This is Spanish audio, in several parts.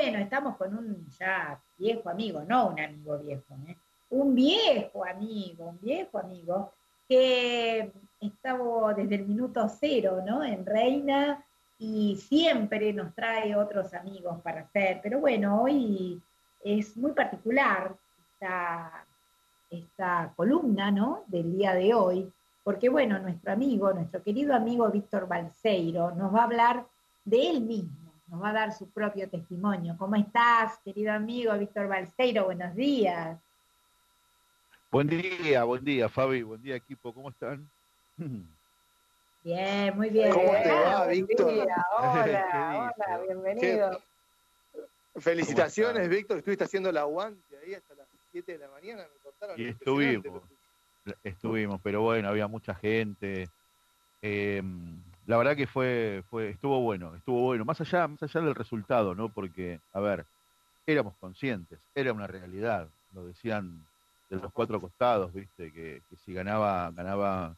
bueno, estamos con un ya viejo amigo, no un amigo viejo, ¿eh? un viejo amigo, un viejo amigo que estaba desde el minuto cero, ¿no? En Reina y siempre nos trae otros amigos para hacer. Pero bueno, hoy es muy particular esta, esta columna, ¿no? Del día de hoy, porque bueno, nuestro amigo, nuestro querido amigo Víctor Balseiro nos va a hablar de él mismo, nos va a dar su propio testimonio. ¿Cómo estás, querido amigo Víctor Balseiro? Buenos días. Buen día, buen día, Fabi, buen día, equipo, ¿cómo están? Bien, muy bien. ¿Cómo te va, Víctor? Hola, hola, bienvenido. Felicitaciones, Víctor, estuviste haciendo el aguante ahí hasta las 7 de la mañana, me contaron. Y estuvimos, estuvimos, pero bueno, había mucha gente. Eh, la verdad que fue, fue, estuvo bueno, estuvo bueno, más allá, más allá del resultado, ¿no? Porque, a ver, éramos conscientes, era una realidad, lo decían de los cuatro costados, viste, que, si ganaba, ganaba,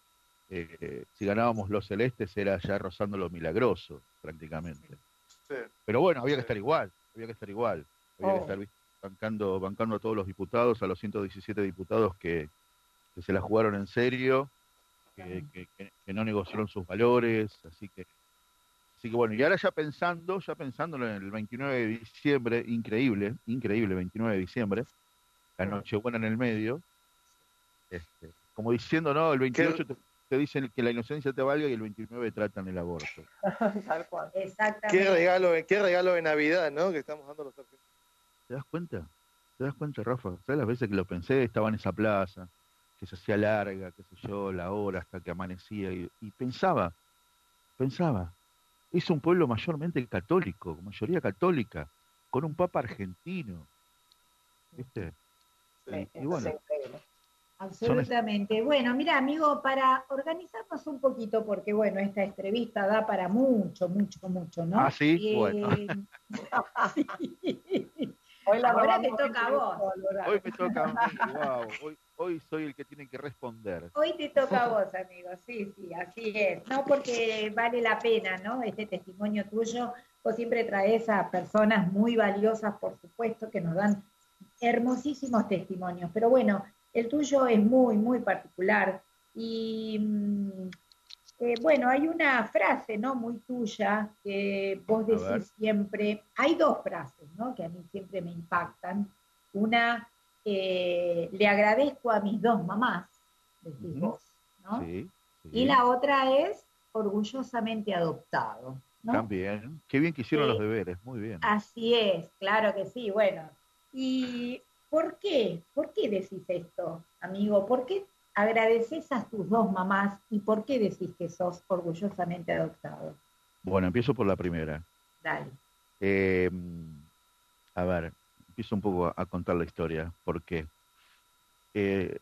eh, si ganábamos los celestes era ya rozando lo milagroso, prácticamente. Pero bueno, había que estar igual, había que estar igual, había que oh. estar bancando, bancando a todos los diputados, a los 117 diputados que, se la jugaron en serio, que, que, no negociaron sus valores, así que Así que bueno, y ahora ya pensando, ya pensando en el 29 de diciembre, increíble, increíble 29 de diciembre, la Nochebuena en el medio, este, como diciendo, no, el 28 te, dicen que la inocencia te valga y el 29 tratan el aborto. Tal cual. Exactamente. Qué regalo, qué regalo de Navidad, ¿no? Que estamos dando los argentinos. ¿Te das cuenta? ¿Te das cuenta, Rafa? ¿Sabes las veces que lo pensé? Estaba en esa plaza, que se hacía larga, qué sé yo, la hora hasta que amanecía, y, y pensaba, pensaba, es un pueblo mayormente católico, mayoría católica, con un papa argentino. ¿Viste? Absolutamente. Bueno, mira, amigo, para organizarnos un poquito, porque bueno, esta entrevista da para mucho, mucho, mucho, ¿no? Ah, sí, bueno. Hoy la Ahora te toca a vos. Hoy me toca a mí, wow. Hoy, hoy soy el que tiene que responder. Hoy te toca a vos, amigo, sí, sí, así es. No porque vale la pena, ¿no? Este testimonio tuyo. Vos siempre traes a personas muy valiosas, por supuesto, que nos dan hermosísimos testimonios, pero bueno, el tuyo es muy, muy particular. Y mm, eh, bueno, hay una frase, ¿no? Muy tuya que vos decís siempre, hay dos frases, ¿no? Que a mí siempre me impactan. Una, eh, le agradezco a mis dos mamás, decís vos, ¿no? Y la otra es orgullosamente adoptado. ¿no? También, qué bien que hicieron los deberes, muy bien. Así es, claro que sí, bueno, ¿Y por qué? ¿Por qué decís esto, amigo? ¿Por qué agradeces a tus dos mamás y por qué decís que sos orgullosamente adoptado? Bueno, empiezo por la primera. Dale. Em, a ver, empiezo un poco a, contar la historia. ¿Por qué? Eh,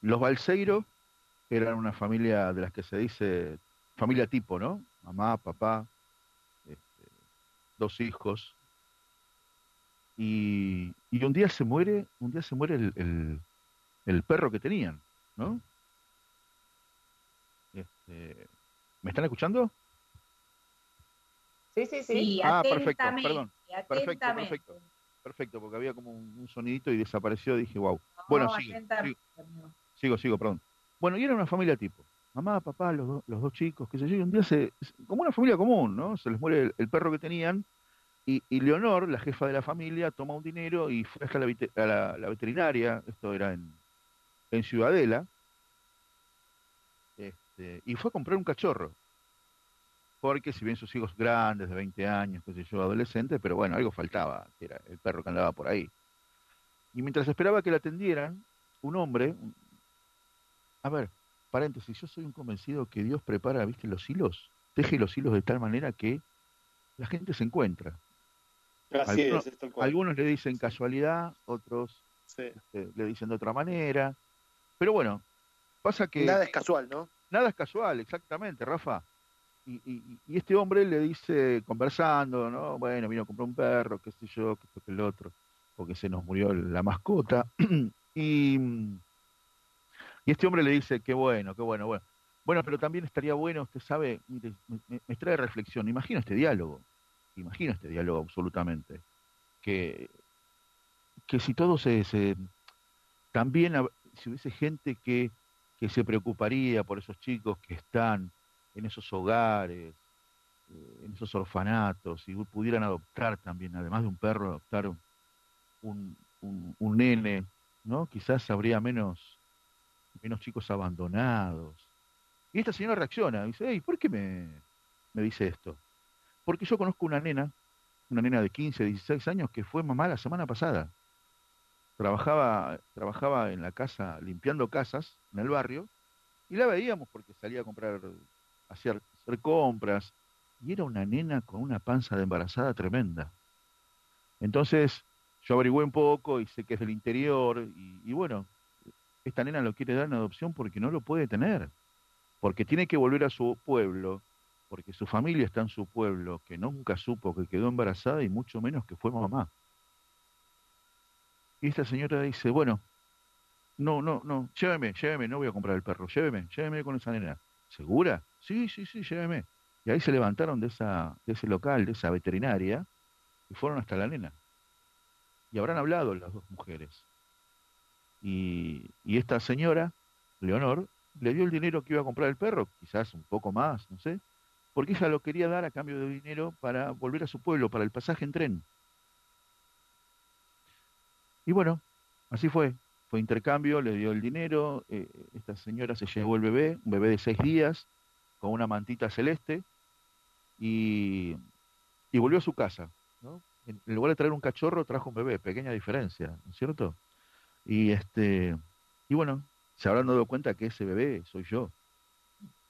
los Balseiro eran una familia de las que se dice familia tipo, ¿no? Mamá, papá, este, dos hijos, y, un día se muere, un día se muere el, perro que tenían, ¿no? Este, ¿Me están escuchando? Sí, sí, sí. ah, perfecto, perdón. Perfecto, perfecto. Perfecto, porque había como un, sonidito y desapareció. Dije, wow. bueno, sigo, sigo, sigo, perdón. Bueno, y era una familia tipo. Mamá, papá, los, los dos chicos, qué sé yo. Y un día se. Como una familia común, ¿no? Se les muere el perro que tenían y, Leonor, la jefa de la familia, toma un dinero y fue hasta la, la, veterinaria, esto era en, en Ciudadela, este, y fue a comprar un cachorro. Porque si bien sus hijos grandes, de 20 años, qué sé yo, adolescentes, pero bueno, algo faltaba, que era el perro que andaba por ahí. Y mientras esperaba que la atendieran, un hombre, a ver, paréntesis, yo soy un convencido que Dios prepara, viste, los hilos, teje los hilos de tal manera que la gente se encuentra algunos, le dicen casualidad, otros este, le dicen de otra manera. Pero bueno, pasa que... Nada es casual, ¿no? Nada es casual, exactamente, Rafa. Y, este hombre le dice, conversando, ¿no? Bueno, vino a comprar un perro, qué sé yo, qué esto, que el otro, porque se nos murió la mascota. y, y este hombre le dice, qué bueno, qué bueno, bueno. Bueno, pero también estaría bueno, usted sabe, mire, me, me trae reflexión, imagino este diálogo imagino este diálogo absolutamente. que, que si todo se, se también si hubiese gente que, que se preocuparía por esos chicos que están en esos hogares, eh, en esos orfanatos, y pudieran adoptar también, además de un perro, adoptar un, un, un nene, ¿no? Quizás habría menos, menos chicos abandonados. Y esta señora reacciona, dice, hey, ¿por qué me, me dice esto? Porque yo conozco una nena, una nena de 15, 16 años que fue mamá la semana pasada trabajaba, trabajaba en la casa, limpiando casas en el barrio, y la veíamos porque salía a comprar, hacer, compras, y era una nena con una panza de embarazada tremenda. Entonces, yo averigüé un poco y sé que es del interior, y, y bueno, esta nena lo quiere dar en adopción porque no lo puede tener, porque tiene que volver a su pueblo, porque su familia está en su pueblo, que nunca supo que quedó embarazada y mucho menos que fue mamá. Y esta señora dice, bueno, no, no, no, lléveme, lléveme, no voy a comprar el perro, lléveme, lléveme con esa nena. ¿Segura? Sí, sí, sí, lléveme. Y ahí se levantaron de, esa, de ese local, de esa veterinaria, y fueron hasta la nena. Y habrán hablado las dos mujeres. Y, y esta señora, Leonor, le dio el dinero que iba a comprar el perro, quizás un poco más, no sé, porque ella lo quería dar a cambio de dinero para volver a su pueblo, para el pasaje en tren. Y bueno, así fue. Fue intercambio, le dio el dinero, eh, esta señora se llevó el bebé, un bebé de seis días, con una mantita celeste, y, y volvió a su casa. ¿no? En lugar de traer un cachorro, trajo un bebé, pequeña diferencia, ¿no es cierto? Y, este, y bueno, se habrán dado cuenta que ese bebé soy yo,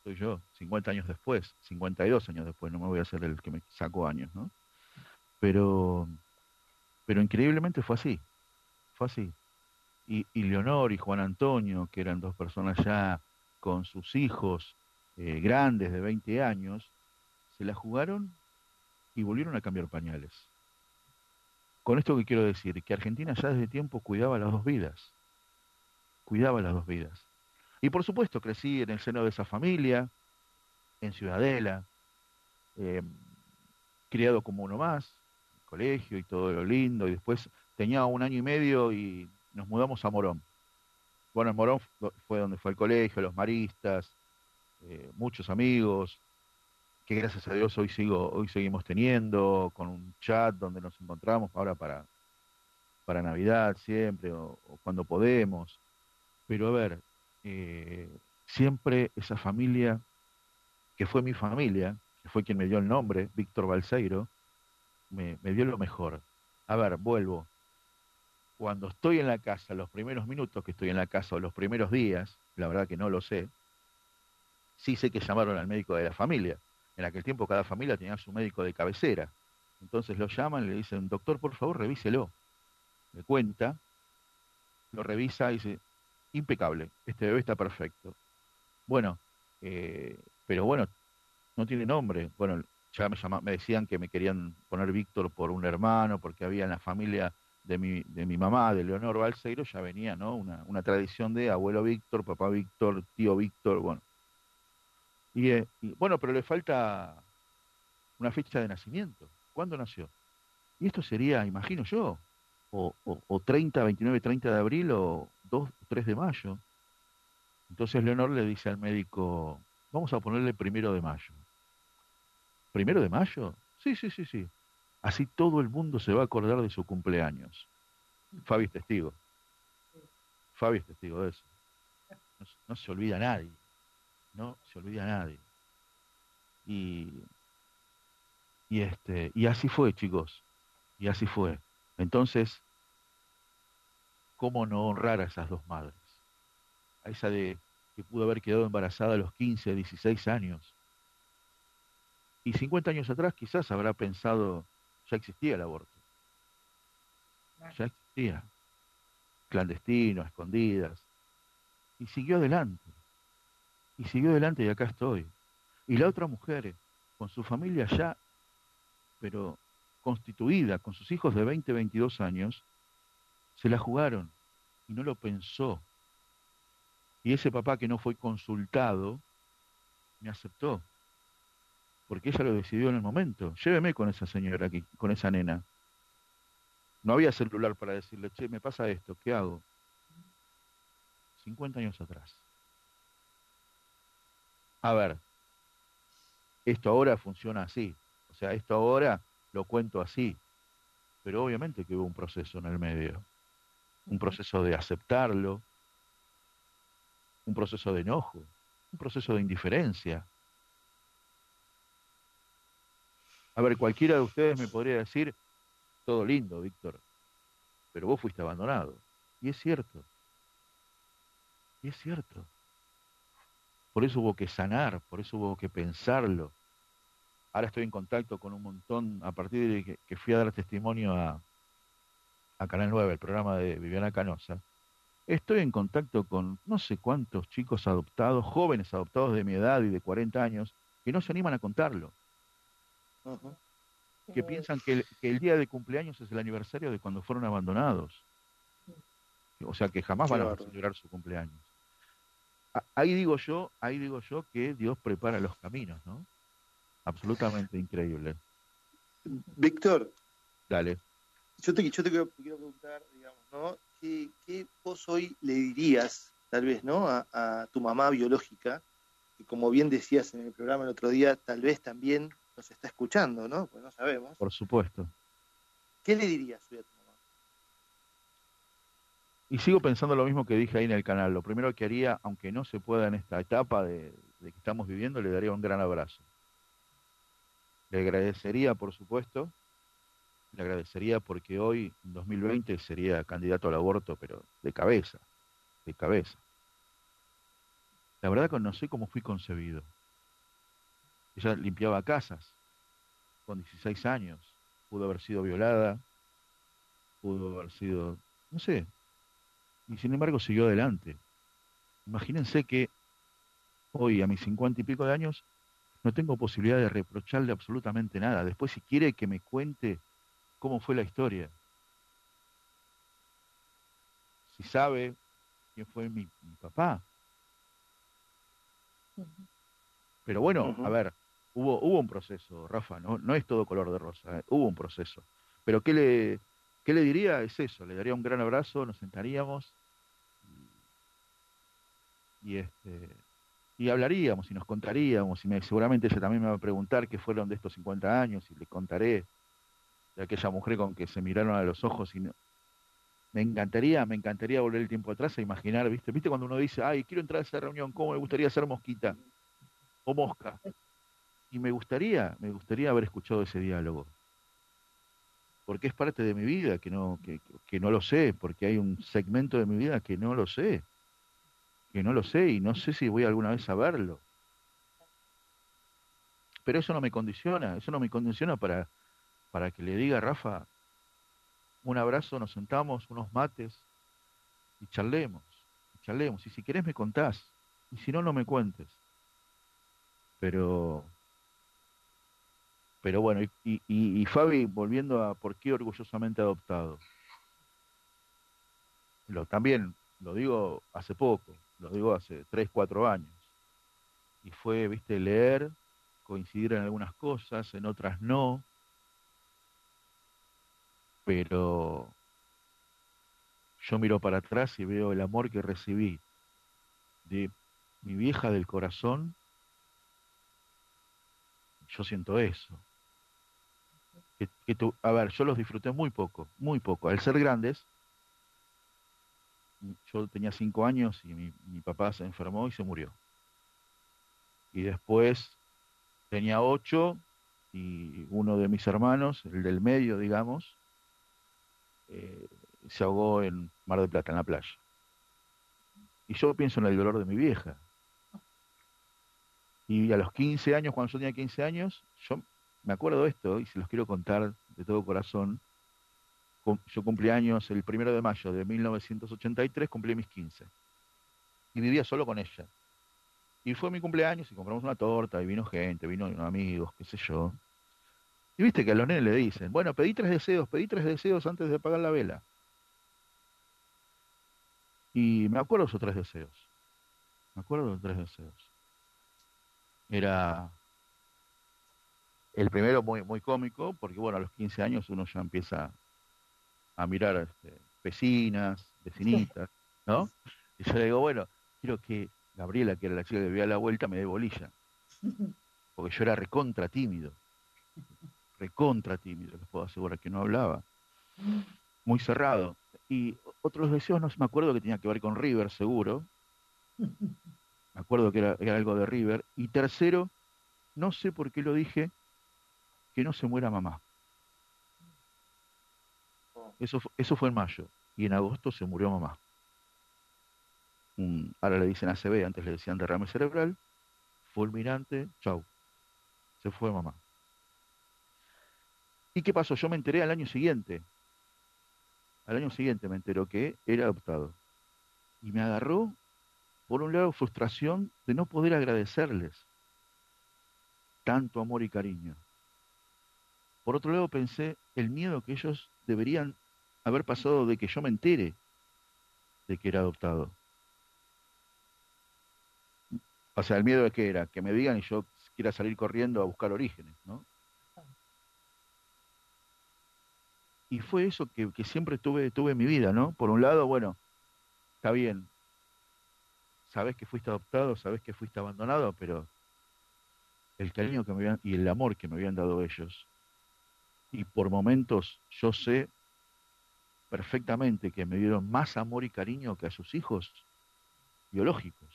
soy yo, 50 años después, 52 años después, no me voy a hacer el que me sacó años, ¿no? Pero, pero increíblemente fue así así. Y, Leonor y Juan Antonio, que eran dos personas ya con sus hijos eh, grandes de 20 años, se la jugaron y volvieron a cambiar pañales. Con esto que quiero decir, que Argentina ya desde tiempo cuidaba las dos vidas, cuidaba las dos vidas. Y por supuesto crecí en el seno de esa familia, en Ciudadela, eh, criado como uno más, colegio y todo lo lindo, y después tenía un año y medio y nos mudamos a Morón. Bueno, en Morón fue donde fue el colegio, los maristas, eh, muchos amigos, que gracias a Dios hoy sigo, hoy seguimos teniendo, con un chat donde nos encontramos ahora para, para Navidad siempre, o, cuando podemos. Pero a ver, eh, siempre esa familia, que fue mi familia, que fue quien me dio el nombre, Víctor Balseiro, me, me dio lo mejor. A ver, vuelvo cuando estoy en la casa, los primeros minutos que estoy en la casa o los primeros días, la verdad que no lo sé, sí sé que llamaron al médico de la familia. En aquel tiempo cada familia tenía su médico de cabecera. Entonces lo llaman le dicen, doctor, por favor, revíselo. Le cuenta, lo revisa y dice, impecable, este bebé está perfecto. Bueno, eh, pero bueno, no tiene nombre. Bueno, ya me, me decían que me querían poner Víctor por un hermano, porque había en la familia de mi, de mi mamá, de Leonor Balseiro, ya venía, ¿no? Una, una tradición de abuelo Víctor, papá Víctor, tío Víctor, bueno. Eh, y, bueno, pero le falta una fecha de nacimiento. ¿Cuándo nació? Y esto sería, imagino yo, o, o, 30, 29, 30 de abril o 2, 3 de mayo. Entonces Leonor le dice al médico, vamos a ponerle primero de mayo. ¿Primero de mayo? Sí, sí, sí, sí. Así todo el mundo se va a acordar de su cumpleaños. Fabi es testigo. Fabi es testigo de eso. No, se olvida nadie. No se olvida nadie. Y, y, este, y así fue, chicos. Y así fue. Entonces, ¿cómo no honrar a esas dos madres? A esa de que pudo haber quedado embarazada a los 15, 16 años. Y 50 años atrás quizás habrá pensado, ya existía el aborto. Ya existía. Clandestino, escondidas. Y siguió adelante. Y siguió adelante y acá estoy. Y la otra mujer, con su familia ya, pero constituida, con sus hijos de 20, 22 años, se la jugaron y no lo pensó. Y ese papá que no fue consultado, me aceptó porque ella lo decidió en el momento. Lléveme con esa señora aquí, con esa nena. No había celular para decirle, che, me pasa esto, ¿qué hago? 50 años atrás. A ver, esto ahora funciona así. O sea, esto ahora lo cuento así. Pero obviamente que hubo un proceso en el medio. Un proceso de aceptarlo, un proceso de enojo, un proceso de indiferencia. A ver, cualquiera de ustedes me podría decir, todo lindo, Víctor, pero vos fuiste abandonado. Y es cierto. Y es cierto. Por eso hubo que sanar, por eso hubo que pensarlo. Ahora estoy en contacto con un montón, a partir de que, fui a dar testimonio a, a Canal 9, el programa de Viviana Canosa, estoy en contacto con no sé cuántos chicos adoptados, jóvenes adoptados de mi edad y de 40 años, que no se animan a contarlo. Que piensan que el, día de cumpleaños es el aniversario de cuando fueron abandonados. O sea que jamás van a celebrar su cumpleaños. Ahí digo yo, ahí digo yo que Dios prepara los caminos, ¿no? Absolutamente increíble. Víctor. Dale. Yo te, yo te quiero, preguntar, digamos, ¿no? ¿Qué, vos hoy le dirías, tal vez, ¿no? A, tu mamá biológica, que como bien decías en el programa el otro día, tal vez también nos está escuchando, ¿no? Pues no sabemos. Por supuesto. ¿Qué le dirías hoy a tu mamá? Y sigo pensando lo mismo que dije ahí en el canal. Lo primero que haría, aunque no se pueda en esta etapa de, que estamos viviendo, le daría un gran abrazo. Le agradecería, por supuesto, le agradecería porque hoy, en 2020, sería candidato al aborto, pero de cabeza, de cabeza. La verdad que no sé cómo fui concebido. Ella limpiaba casas con 16 años. Pudo haber sido violada, pudo haber sido, no sé. Y sin embargo siguió adelante. Imagínense que hoy, a mis 50 y pico de años, no tengo posibilidad de reprocharle absolutamente nada. Después, si quiere que me cuente cómo fue la historia, si sabe quién fue mi, papá. Pero bueno, a ver, hubo, hubo un proceso, Rafa, no, no es todo color de rosa, ¿eh? hubo un proceso. Pero ¿qué le, ¿qué le diría? Es eso, le daría un gran abrazo, nos sentaríamos y este y hablaríamos y nos contaríamos y me, seguramente ella también me va a preguntar qué fueron de estos 50 años y le contaré de aquella mujer con que se miraron a los ojos y no, me encantaría, me encantaría volver el tiempo atrás a imaginar, ¿viste? ¿Viste cuando uno dice, ay, quiero entrar a esa reunión, cómo me gustaría ser mosquita o mosca? Y me gustaría, me gustaría haber escuchado ese diálogo. Porque es parte de mi vida que no, que, que no lo sé, porque hay un segmento de mi vida que no lo sé que no lo sé y no sé si voy alguna vez a verlo. Pero eso no me condiciona, eso no me condiciona para, para que le diga Rafa, un abrazo, nos sentamos, unos mates y charlemos, y charlemos. Y si querés me contás, y si no, no me cuentes. Pero, pero bueno, y, y, y Fabi, volviendo a por qué orgullosamente adoptado. Lo, también lo digo hace poco, lo digo hace 3, 4 años. Y fue, viste, leer, coincidir en algunas cosas, en otras no. Pero yo miro para atrás y veo el amor que recibí de mi vieja del corazón. Yo siento eso. Que, a ver, yo los disfruté muy poco, muy poco. Al ser grandes, yo tenía cinco años y mi, papá se enfermó y se murió. Y después tenía ocho y uno de mis hermanos, el del medio, digamos, eh, se ahogó en Mar del Plata, en la playa. Y yo pienso en el dolor de mi vieja. Y a los 15 años, cuando yo tenía 15 años, yo me acuerdo de esto y se los quiero contar de todo corazón yo cumplí años el primero de mayo de 1983, cumplí mis 15. Y vivía solo con ella. Y fue mi cumpleaños y compramos una torta y vino gente, vino amigos, qué sé yo. Y viste que a los nenes le dicen, bueno, pedí tres deseos, pedí tres deseos antes de apagar la vela. Y me acuerdo esos tres deseos. Me acuerdo los tres deseos. Era el primero muy, muy cómico, porque bueno, a los 15 años uno ya empieza a mirar este, vecinas, vecinitas, ¿no? Y yo le digo, bueno, quiero que Gabriela, que era la chica que vivía a la vuelta, me dé bolilla. Porque yo era recontra tímido. Recontra tímido, les puedo asegurar que no hablaba. Muy cerrado. Y otros deseos, no me acuerdo que tenía que ver con River, seguro. Me acuerdo que era, era algo de River. Y tercero, no sé por qué lo dije, que no se muera mamá. Eso, eso fue en mayo. Y en agosto se murió mamá. ahora le dicen ACV, antes le decían derrame cerebral. Fulminante, chau. Se fue mamá. ¿Y qué pasó? Yo me enteré al año siguiente. Al año siguiente me enteró que era adoptado. Y me agarró, por un lado, frustración de no poder agradecerles tanto amor y cariño. Por otro lado, pensé el miedo que ellos deberían haber pasado de que yo me entere de que era adoptado. O sea, el miedo de que era, que me digan y yo quiera salir corriendo a buscar orígenes, ¿no? Y fue eso que, siempre tuve, tuve en mi vida, ¿no? Por un lado, bueno, está bien, sabes que fuiste adoptado, sabes que fuiste abandonado, pero el cariño que me habían, y el amor que me habían dado ellos. Y por momentos yo sé perfectamente que me dieron más amor y cariño que a sus hijos biológicos.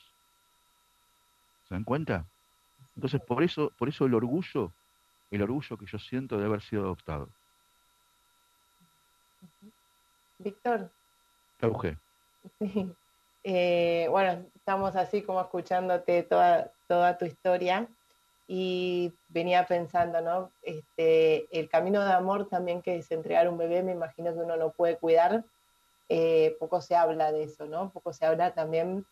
¿Se dan cuenta? Entonces, por eso, por eso el orgullo, el orgullo que yo siento de haber sido adoptado. Víctor. Auge. Eh, bueno, estamos así como escuchándote toda, toda tu historia y venía pensando, ¿no? Este, el camino de amor también que es entregar un bebé, me imagino que uno no puede cuidar, eh, poco se habla de eso, ¿no? Poco se habla también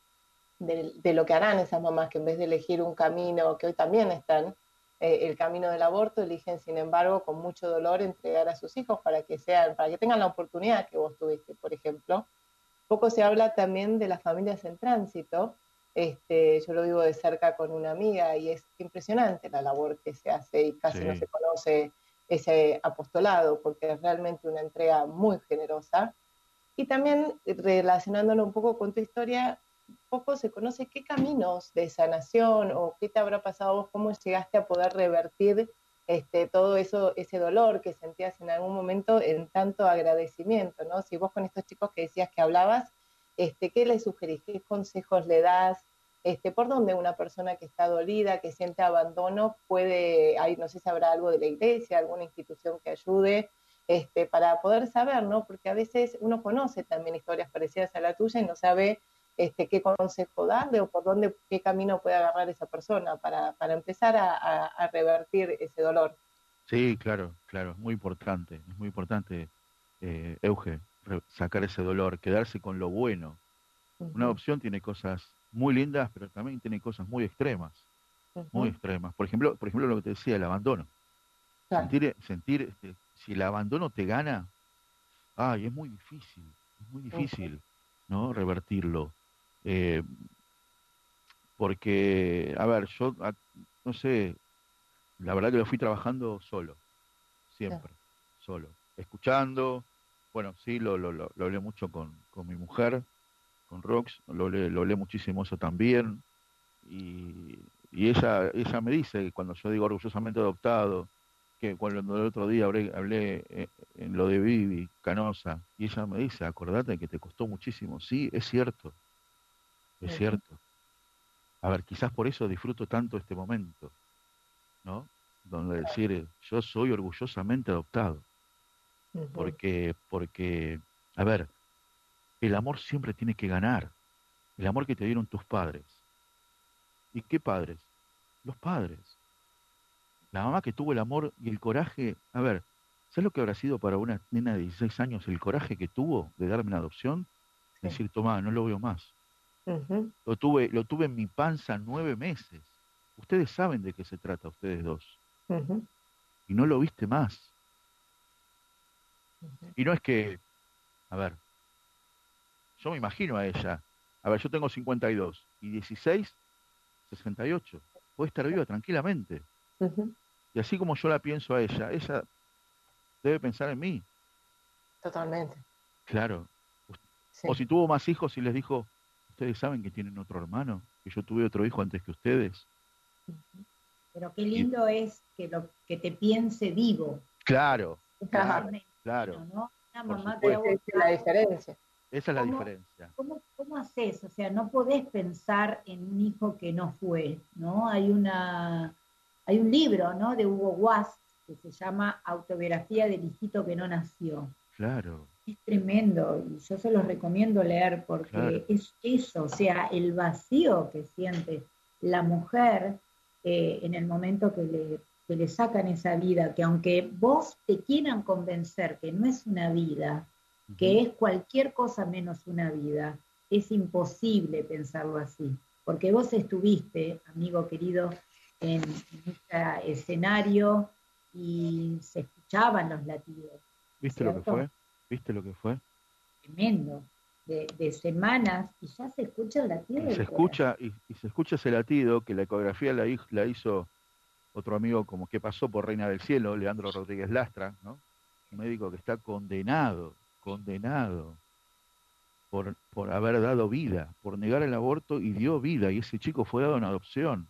de, lo que harán esas mamás que en vez de elegir un camino que hoy también están, eh, el camino del aborto, eligen sin embargo con mucho dolor entregar a sus hijos para que sean, para que tengan la oportunidad que vos tuviste, por ejemplo. Poco se habla también de las familias en tránsito, este, yo lo vivo de cerca con una amiga y es impresionante la labor que se hace y casi no se conoce ese apostolado porque es realmente una entrega muy generosa. Y también relacionándolo un poco con tu historia, poco se conoce qué caminos de sanación o qué te habrá pasado vos, cómo llegaste a poder revertir este, todo eso, ese dolor que sentías en algún momento en tanto agradecimiento, ¿no? Si vos con estos chicos que decías que hablabas, este, ¿qué le sugerís? ¿Qué consejos le das? Este, por dónde una persona que está dolida, que siente abandono, puede, hay, no sé si habrá algo de la iglesia, alguna institución que ayude, este, para poder saber, ¿no? Porque a veces uno conoce también historias parecidas a la tuya y no sabe este, qué consejo darle o por dónde, qué camino puede agarrar esa persona para, para empezar a, revertir ese dolor. Sí, claro, claro, es muy importante, es muy importante, eh, Euge, sacar ese dolor, quedarse con lo bueno. Una adopción tiene cosas muy lindas, pero también tiene cosas muy extremas, muy extremas. Por ejemplo, por ejemplo lo que te decía, el abandono. Sentir, sentir este, si el abandono te gana, ay, es muy difícil, es muy difícil, ¿no? Revertirlo. Eh, porque, a ver, yo, no sé, la verdad que lo fui trabajando solo, siempre, solo, escuchando, bueno, sí, lo, lo, lo, hablé mucho con, con, mi mujer, con Rox, lo lo hablé muchísimo eso también. Y, y, ella, ella me dice, que cuando yo digo orgullosamente adoptado, que cuando el otro día hablé, hablé eh, en lo de Vivi, Canosa, y ella me dice, acordate que te costó muchísimo. Sí, es cierto, es cierto. A ver, quizás por eso disfruto tanto este momento, ¿no? Donde decir, yo soy orgullosamente adoptado. Porque, porque, a ver, el amor siempre tiene que ganar. El amor que te dieron tus padres. ¿Y qué padres? Los padres. La mamá que tuvo el amor y el coraje. A ver, ¿sabes lo que habrá sido para una nena de 16 años el coraje que tuvo de darme una adopción? Decir, toma, no lo veo más. lo, tuve, lo tuve en mi panza nueve meses. Ustedes saben de qué se trata, ustedes dos. Y no lo viste más. Y no es que, a ver, yo me imagino a ella, a ver, yo tengo 52 y 16, 68. Puede estar viva tranquilamente. Y así como yo la pienso a ella, ella debe pensar en mí. Totalmente. Claro. O si tuvo más hijos y les dijo, ustedes saben que tienen otro hermano, que yo tuve otro hijo antes que ustedes. Pero qué lindo es que lo que te piense vivo. Claro, claro, claro. Una mamá que Esa es la diferencia. Esa es la diferencia. ¿cómo, ¿Cómo haces? O sea, no podés pensar en un hijo que no fue, ¿no? Hay una hay un libro, ¿no? De Hugo Wass que se llama Autobiografía del hijito que no nació. Claro. Es tremendo y yo se los recomiendo leer porque es eso, o sea, el vacío que siente la mujer eh, en el momento que le, que le sacan esa vida, que aunque vos te quieran convencer que no es una vida, que es cualquier cosa menos una vida, es imposible pensarlo así, porque vos estuviste, amigo querido, en, este escenario y se escuchaban los latidos. ¿Viste lo que fue? ¿Viste lo que fue? Tremendo. De, semanas y ya se escucha el latido. se escucha y, se escucha ese latido que la ecografía la, la hizo otro amigo como que pasó por Reina del Cielo, Leandro Rodríguez Lastra, ¿no? un médico que está condenado, condenado por, por haber dado vida, por negar el aborto y dio vida, y ese chico fue dado en adopción.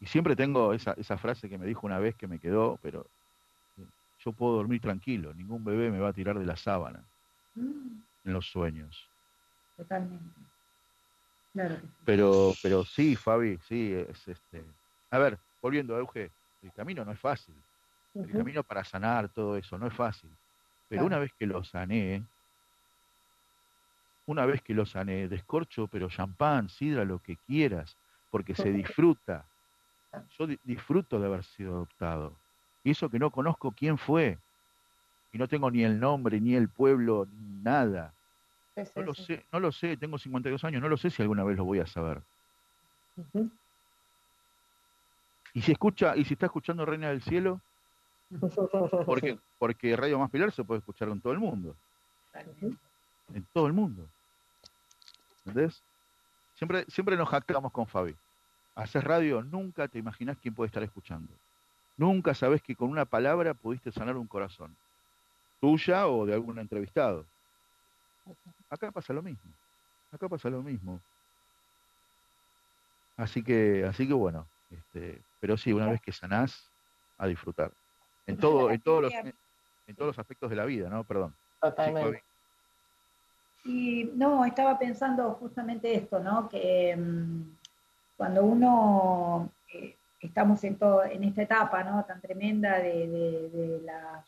Y siempre tengo esa, esa frase que me dijo una vez que me quedó, pero eh, yo puedo dormir tranquilo, ningún bebé me va a tirar de la sábana mm. en los sueños. Totalmente. Claro Pero, pero sí, Fabi, sí, es este. A ver, volviendo a Euge, el camino no es fácil. El camino para sanar todo eso no es fácil. Pero una vez que lo sané, una vez que lo sané, descorcho, pero champán, sidra, lo que quieras, porque se disfruta yo disfruto de haber sido adoptado. Y eso que no conozco quién fue. Y no tengo ni el nombre, ni el pueblo, ni nada. no lo sé, no lo sé, tengo 52 años, no lo sé si alguna vez lo voy a saber. Y si escucha, y si está escuchando Reina del Cielo, porque, porque Radio Más Pilar se puede escuchar en todo el mundo. En todo el mundo. ¿Entendés? Siempre, siempre nos jactamos con Fabi haces radio, nunca te imaginas quién puede estar escuchando. Nunca sabes que con una palabra pudiste sanar un corazón, tuya o de algún entrevistado. Acá pasa lo mismo. Acá pasa lo mismo. Así que, así que bueno, este, pero sí, una vez que sanás, a disfrutar. En todo, en todos los, en todos los aspectos de la vida, ¿no? Perdón. Totalmente. Y no, estaba pensando justamente esto, ¿no? Que mm, cuando uno eh, estamos en, todo, en esta etapa ¿no? tan tremenda de, la,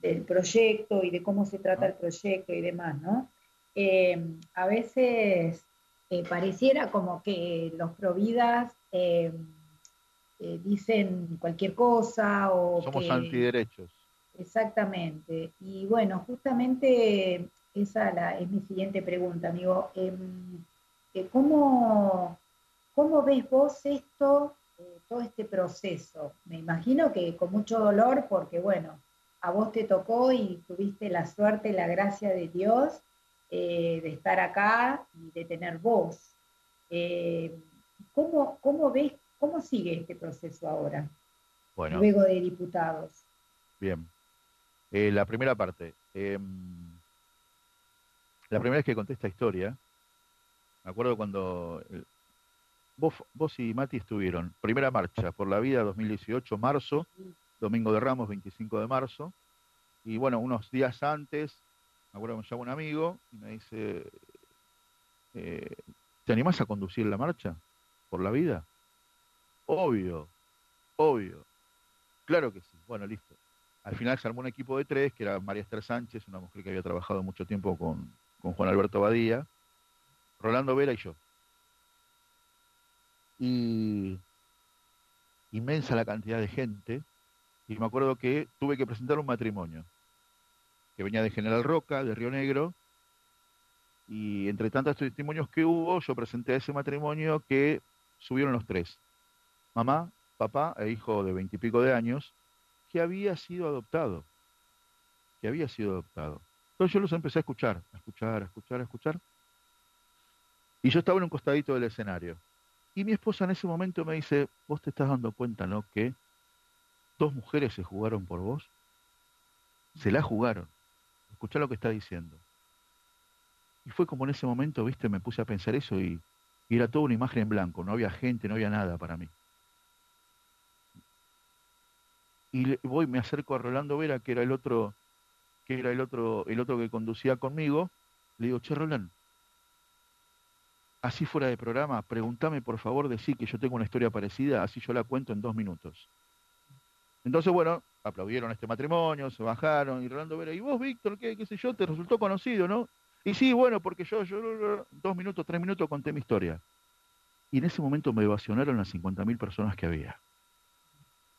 del proyecto y de cómo se trata el proyecto y demás, ¿no? Eh, a veces eh, pareciera como que los providas dicen cualquier cosa o... Somos antiderechos. Exactamente. Y bueno, justamente esa es mi siguiente pregunta, amigo. Em, ¿Cómo ¿Cómo ves vos esto, eh, todo este proceso? Me imagino que con mucho dolor, porque bueno, a vos te tocó y tuviste la suerte, la gracia de Dios eh, de estar acá y de tener voz. Eh, ¿cómo, ves, cómo sigue este proceso ahora? Bueno, luego de diputados. Bien. la primera parte. Em, la primera vez que conté esta historia, me acuerdo cuando Vos, y Mati estuvieron. Primera marcha por la vida 2018, marzo, Domingo de Ramos, 25 de marzo. Y bueno, unos días antes, me acuerdo que me llama un amigo y me dice, eh, ¿te animás a conducir la marcha por la vida? Obvio, obvio. Claro que sí. Bueno, listo. Al final se armó un equipo de tres, que era María Esther Sánchez, una mujer que había trabajado mucho tiempo con, con Juan Alberto Badía, Rolando Vera y yo y inmensa la cantidad de gente. Y me acuerdo que tuve que presentar un matrimonio que venía de General Roca, de Río Negro. Y entre tantos testimonios que hubo, yo presenté ese matrimonio que subieron los tres. Mamá, papá e hijo de veintipico de años, que había sido adoptado. Que había sido adoptado. Entonces yo los empecé a escuchar, a escuchar, a escuchar, a escuchar. Y yo estaba en un costadito del escenario. Y mi esposa en ese momento me dice, vos te estás dando cuenta, ¿no? Que dos mujeres se jugaron por vos. Se la jugaron. escuchá lo que está diciendo. Y fue como en ese momento, viste, me puse a pensar eso y, y era toda una imagen en blanco, no había gente, no había nada para mí. Y voy, me acerco a Rolando Vera, que era el otro, que era el otro, el otro que conducía conmigo, le digo, che Roland, así fuera de programa, pregúntame por favor de sí que yo tengo una historia parecida, así yo la cuento en dos minutos. Entonces, bueno, aplaudieron este matrimonio, se bajaron, y Rolando Vera, ¿y vos, Víctor, qué, qué sé yo, te resultó conocido, no? Y sí, bueno, porque yo, yo, dos minutos, tres minutos conté mi historia. Y en ese momento me evasionaron las 50.000 personas que había.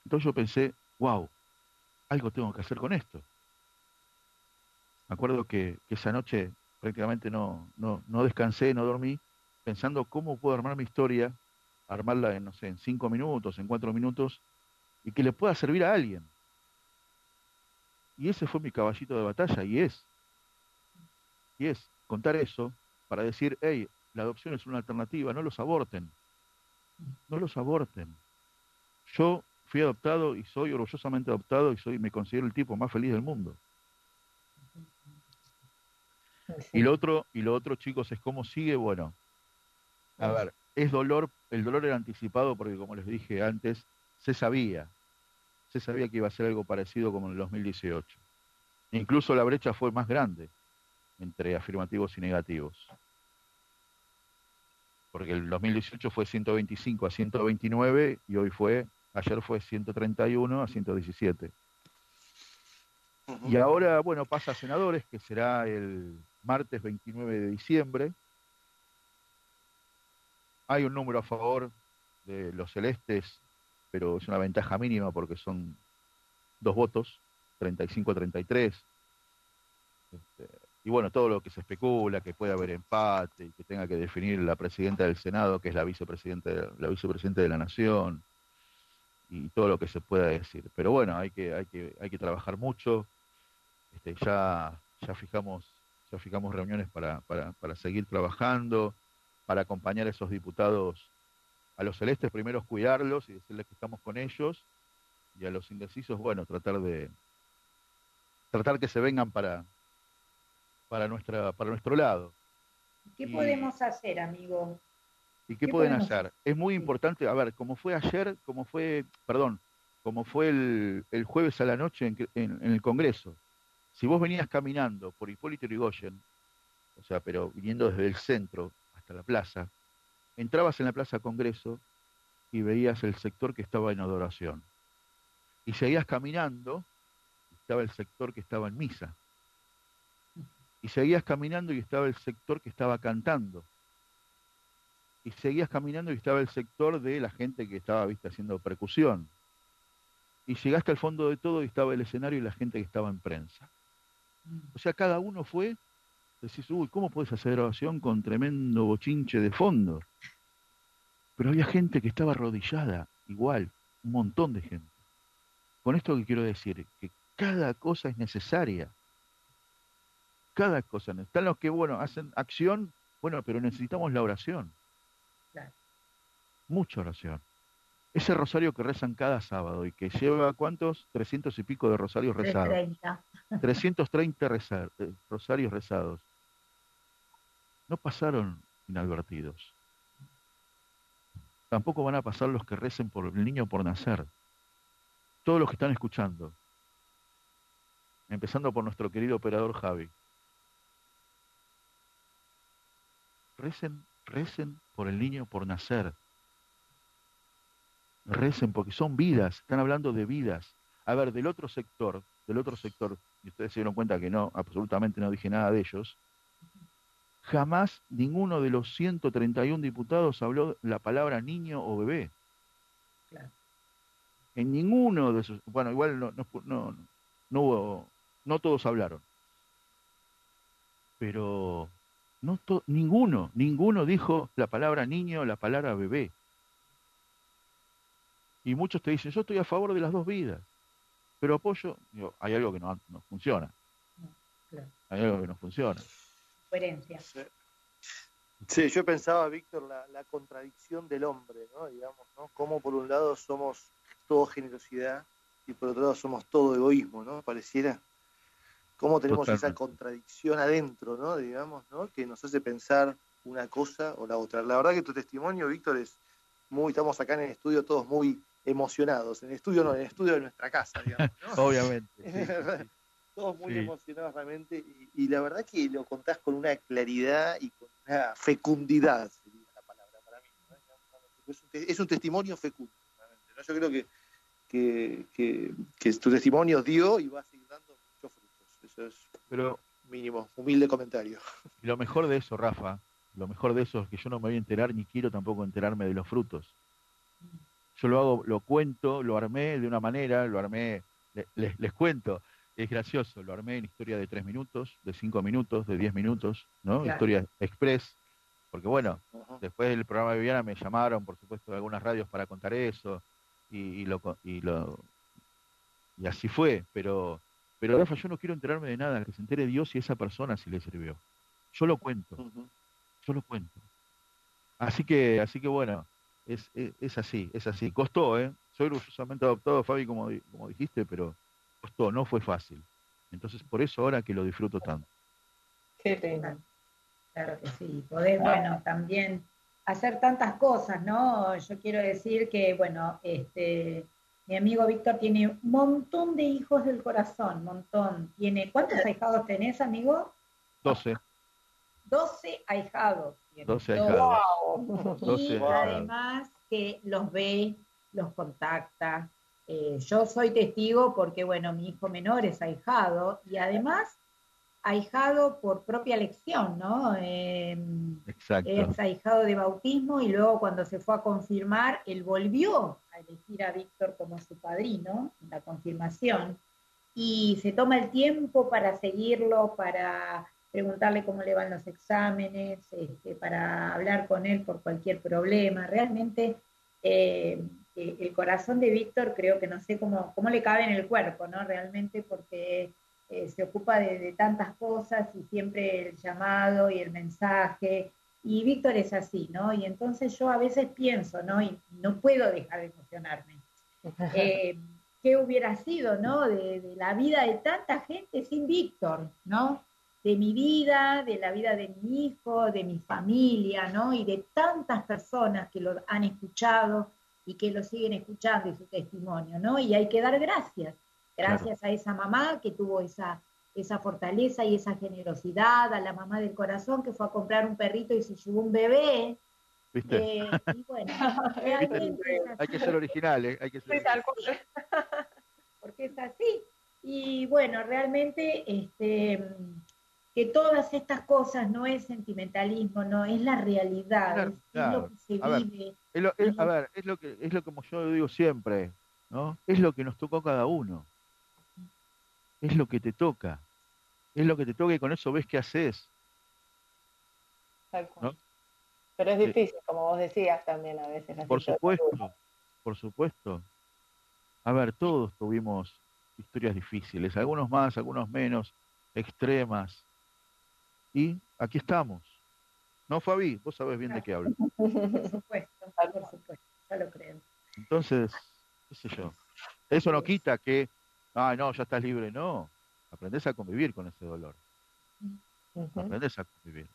Entonces yo pensé, wow, algo tengo que hacer con esto. Me acuerdo que, esa noche prácticamente no, no, no descansé, no dormí, pensando cómo puedo armar mi historia, armarla en, no sé, en cinco minutos, en cuatro minutos, y que le pueda servir a alguien. Y ese fue mi caballito de batalla, y es. Y es contar eso para decir, hey, la adopción es una alternativa, no los aborten. No los aborten. Yo fui adoptado y soy orgullosamente adoptado y soy me considero el tipo más feliz del mundo. Y lo otro, y lo otro, chicos, es cómo sigue, bueno, a ver, es dolor, el dolor era anticipado porque como les dije antes, se sabía, se sabía que iba a ser algo parecido como en el 2018. Incluso la brecha fue más grande entre afirmativos y negativos. Porque el 2018 fue 125 a 129 y hoy fue, ayer fue 131 a 117. Y ahora, bueno, pasa a senadores, que será el martes 29 de diciembre. Hay un número a favor de los celestes, pero es una ventaja mínima porque son dos votos, 35 a 33. Este, y bueno, todo lo que se especula, que puede haber empate y que tenga que definir la presidenta del Senado, que es la vicepresidenta, la vicepresidenta de la Nación, y todo lo que se pueda decir. Pero bueno, hay que, hay que, hay que trabajar mucho. Este, ya, ya fijamos, ya fijamos reuniones para, para, para seguir trabajando, para acompañar a esos diputados, a los celestes primero cuidarlos y decirles que estamos con ellos, y a los indecisos, bueno, tratar de tratar que se vengan para, para, nuestra, para nuestro lado. ¿Qué podemos hacer, amigo? ¿Y qué, pueden hacer? Es muy importante, a ver, como fue ayer, como fue, perdón, como fue el, el jueves a la noche en, en, el Congreso, si vos venías caminando por Hipólito Yrigoyen, o sea, pero viniendo desde el centro hasta la plaza, entrabas en la Plaza Congreso y veías el sector que estaba en adoración. Y seguías caminando, estaba el sector que estaba en misa y seguías caminando y estaba el sector que estaba cantando. Y seguías caminando y estaba el sector de la gente que estaba ¿viste? haciendo percusión. Y llegaste al fondo de todo y estaba el escenario y la gente que estaba en prensa. Mm. O sea, cada uno fue, decís, uy, ¿cómo puedes hacer oración con tremendo bochinche de fondo? Pero había gente que estaba arrodillada, igual, un montón de gente. Con esto que quiero decir, que cada cosa es necesaria cada cosa. Están los que, bueno, hacen acción, bueno, pero necesitamos la oración. Mucha oración. Ese rosario que rezan cada sábado y que lleva, ¿cuántos? 300 y pico de rosarios rezados. 330 eh, rosarios rezados. No pasaron inadvertidos. Tampoco van a pasar los que recen por el niño por nacer. Todos los que están escuchando. Empezando por nuestro querido operador Javi. recen, recen por el niño por nacer. Recen porque son vidas, están hablando de vidas. A ver, del otro sector, del otro sector, y ustedes se dieron cuenta que no, absolutamente no dije nada de ellos, jamás ninguno de los 131 diputados habló la palabra niño o bebé. En ninguno de esos, bueno, igual no, no, no, no hubo, no todos hablaron. Pero no ninguno, ninguno dijo la palabra niño o la palabra bebé. Y muchos te dicen, yo estoy a favor de las dos vidas, pero apoyo, hay algo que no, funciona. Hay algo que no funciona. Coherencia. Sí. yo pensaba, Víctor, la, contradicción del hombre, ¿no? Digamos, ¿no? Como por un lado somos todo generosidad y por otro lado somos todo egoísmo, ¿no? Pareciera. cómo tenemos esa contradicción adentro, ¿no? Digamos, ¿no? Que nos hace pensar una cosa o la otra. La verdad que tu testimonio, Víctor, es muy, estamos acá en el estudio todos muy emocionados. En el estudio no, en el estudio de nuestra casa, digamos. Obviamente. todos muy emocionados realmente. Y, la verdad que lo contás con una claridad y con una fecundidad, sería la palabra para mí. Es, un, testimonio fecundo. Yo creo que, que, que, tu testimonio dio y va a seguir dando muchos frutos. Eso es Pero, mínimo, humilde comentario. Lo mejor de eso, Rafa, lo mejor de eso es que yo no me voy a enterar ni quiero tampoco enterarme de los frutos. Yo lo hago, lo cuento, lo armé de una manera, lo armé, les, les cuento, es gracioso, lo armé en historia de tres minutos, de cinco minutos, de diez minutos, ¿no? Historia express, porque bueno, después del programa de Viviana me llamaron, por supuesto, de algunas radios para contar eso, y, lo, y, lo, y así fue, pero, pero Rafa, yo no quiero enterarme de nada, que se entere Dios y esa persona si le sirvió. Yo lo cuento, yo lo cuento. Así que, así que bueno, es, es, así, es así. Costó, ¿eh? Soy orgullosamente adoptado, Fabi, como, como dijiste, pero costó, no fue fácil. Entonces, por eso ahora que lo disfruto tanto. Qué. Claro que sí. Poder, bueno, también hacer tantas cosas, ¿no? Yo quiero decir que, bueno, este, mi amigo Víctor tiene un montón de hijos del corazón, montón. Tiene, ¿cuántos ahijados tenés, amigo? Doce. Doce ahijados. Doce ahijados. Y además que los ve, los contacta, eh, yo soy testigo porque, bueno, mi hijo menor es ahijado y además ahijado por propia elección, ¿no? Em, Exacto. Es ahijado de bautismo y luego cuando se fue a confirmar, él volvió a elegir a Víctor como su padrino en la confirmación y se toma el tiempo para seguirlo, para preguntarle cómo le van los exámenes, este, para hablar con él por cualquier problema. Realmente eh, el corazón de Víctor creo que no sé cómo, cómo le cabe en el cuerpo, ¿no? Realmente porque eh, se ocupa de, tantas cosas y siempre el llamado y el mensaje. Y Víctor es así, ¿no? Y entonces yo a veces pienso, ¿no? Y no puedo dejar de emocionarme. Eh, ¿Qué hubiera sido, ¿no? De, de, la vida de tanta gente sin Víctor, ¿no? De mi vida, de la vida de mi hijo, de mi familia, ¿no? Y de tantas personas que lo han escuchado, y que lo siguen escuchando y su testimonio, ¿no? Y hay que dar gracias, gracias a esa mamá que tuvo esa, esa fortaleza y esa generosidad, a la mamá del corazón que fue a comprar un perrito y se llevó un bebé. ¿Viste? Eh, y bueno, hay que ser originales, hay que ser Porque es así. Y bueno, realmente este, que todas estas cosas no es sentimentalismo, no es la realidad, es, lo que se vive. a ver, es lo que es lo como yo digo siempre, ¿no? Es lo que nos tocó a cada uno. Es lo que te toca. Es lo que te toca y con eso ves qué haces. Pero es difícil, como vos decías también a veces. Por supuesto, por supuesto. A ver, todos tuvimos historias difíciles, algunos más, algunos menos, extremas, y aquí estamos. ¿No, Fabi? Vos sabés bien de qué hablo. Por supuesto, por supuesto, ya lo creo. Entonces, qué sé yo. Eso no quita que, ay, no, ya estás libre. No, aprendes a convivir con ese dolor. Aprendes a convivir.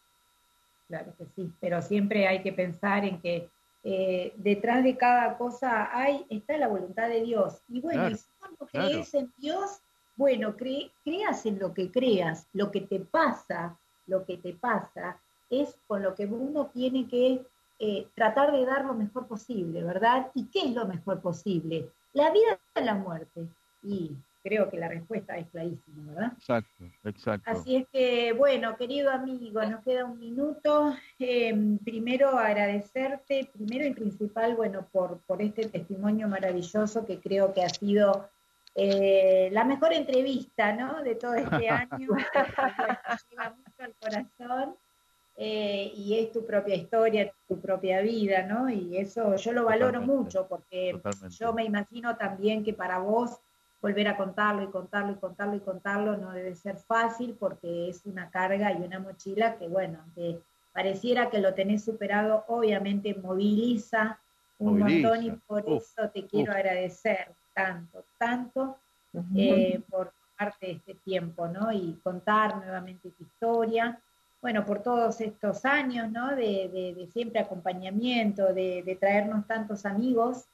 Claro que sí, pero siempre hay que pensar en que eh, detrás de cada cosa hay, está la voluntad de Dios. Y bueno, si no crees en Dios, bueno, creas en lo que creas, lo que te pasa, lo que te pasa, es con lo que uno tiene que eh, tratar de dar lo mejor posible, ¿verdad? ¿Y qué es lo mejor posible? La vida o la muerte. Y creo que la respuesta es clarísima, ¿verdad? Exacto, exacto. Así es que, bueno, querido amigo, nos queda un minuto. Em, primero agradecerte, primero y principal, bueno, por, por este testimonio maravilloso que creo que ha sido eh, la mejor entrevista ¿no? de todo este año, lleva mucho al corazón eh, y es tu propia historia, tu propia vida, ¿no? Y eso yo lo valoro mucho porque yo me imagino también que para vos volver a contarlo y contarlo y contarlo y contarlo no debe ser fácil porque es una carga y una mochila que, bueno, que pareciera que lo tenés superado, obviamente moviliza un montón y por eso te quiero agradecer tanto, tanto, eh, por parte de este tiempo, ¿no? Y contar nuevamente tu historia. Bueno, por todos estos años, ¿no? De, siempre acompañamiento, de, traernos tantos amigos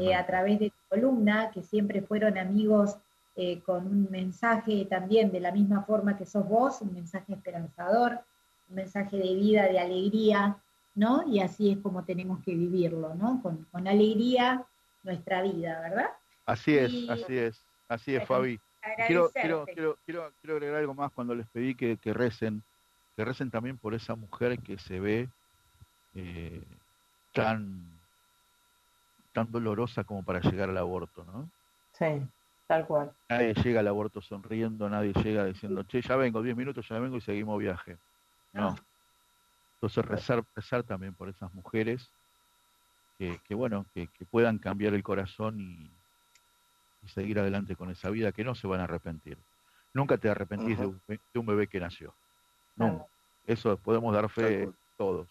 eh, a través de tu columna, que siempre fueron amigos eh, con un mensaje también de la misma forma que sos vos, un mensaje esperanzador, un mensaje de vida, de alegría, ¿no? Y así es como tenemos que vivirlo, ¿no? Con, alegría nuestra vida, ¿verdad? Así es, así es, así es, Fabi. Quiero, quiero, quiero, quiero, quiero agregar algo más cuando les pedí que, que recen, que recen también por esa mujer que se ve eh, tan, tan dolorosa como para llegar al aborto, ¿no? Sí, tal cual. Nadie llega al aborto sonriendo, nadie llega diciendo, che, ya vengo, diez minutos, ya vengo y seguimos viaje. No. Entonces rezar, rezar también por esas mujeres que, que bueno, que, puedan cambiar el corazón y, seguir adelante con esa vida, que no se van a arrepentir. Nunca te arrepentís de, un, bebé que nació. No. Eso podemos dar fe todos.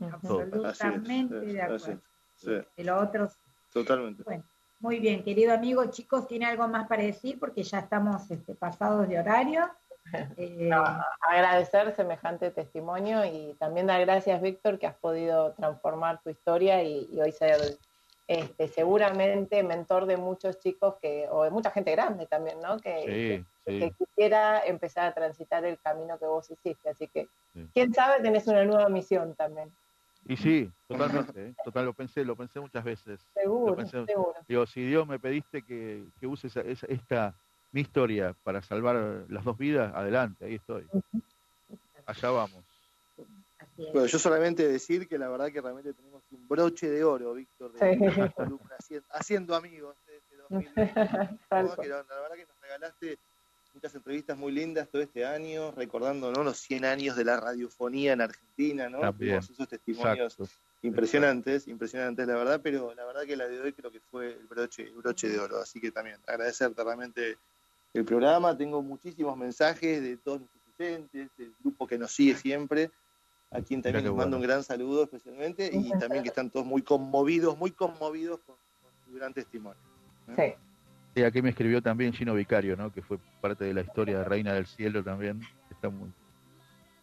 Absolutamente de acuerdo. De lo otro. Totalmente. Bueno, muy bien, querido amigo, chicos, ¿tiene algo más para decir? Porque ya estamos este, pasados de horario. Eh, agradecer semejante testimonio y también dar gracias, Víctor, que has podido transformar tu historia y, hoy ser este, seguramente mentor de muchos chicos que, o de mucha gente grande también, ¿no? Que, quisiera empezar a transitar el camino que vos hiciste. Así que, quién sabe, tenés una nueva misión también. Y sí, totalmente, ¿eh? total, lo pensé, lo pensé muchas veces. Seguro, seguro. Digo, si Dios me pediste que, que uses esta mi historia para salvar las dos vidas, adelante, ahí estoy. Allá vamos. Bueno, yo solamente decir que la verdad que realmente tenemos un broche de oro, Víctor, de columna, haciendo, amigos de este 2020. la verdad que nos regalaste muchas entrevistas muy lindas todo este año, recordando los 100 años de la radiofonía en Argentina, ¿no? esos testimonios impresionantes, impresionantes la verdad, pero la verdad que la de hoy creo que fue el broche, el broche de oro, así que también agradecerte realmente el programa. Tengo muchísimos mensajes de todos nuestros oyentes, del grupo que nos sigue siempre, a quien también les mando un gran saludo especialmente, y también que están todos muy conmovidos, muy conmovidos con, con gran testimonio. ¿eh? Sí. aquí me escribió también Gino Vicario, ¿no? que fue parte de la historia de Reina del Cielo también. Está muy,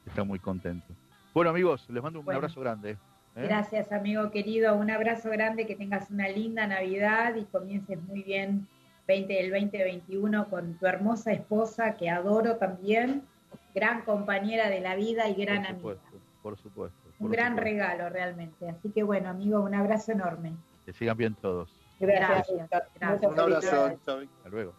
está muy contento. Bueno, amigos, les mando un abrazo grande. ¿eh? Gracias, amigo querido. Un abrazo grande, que tengas una linda Navidad y comiences muy bien 20, el 2021 con tu hermosa esposa, que adoro también, gran compañera de la vida y gran amiga. Por supuesto. un gran regalo realmente. Así que bueno, amigo, un abrazo enorme. Que sigan bien todos. Gracias. Un abrazo. Hasta luego.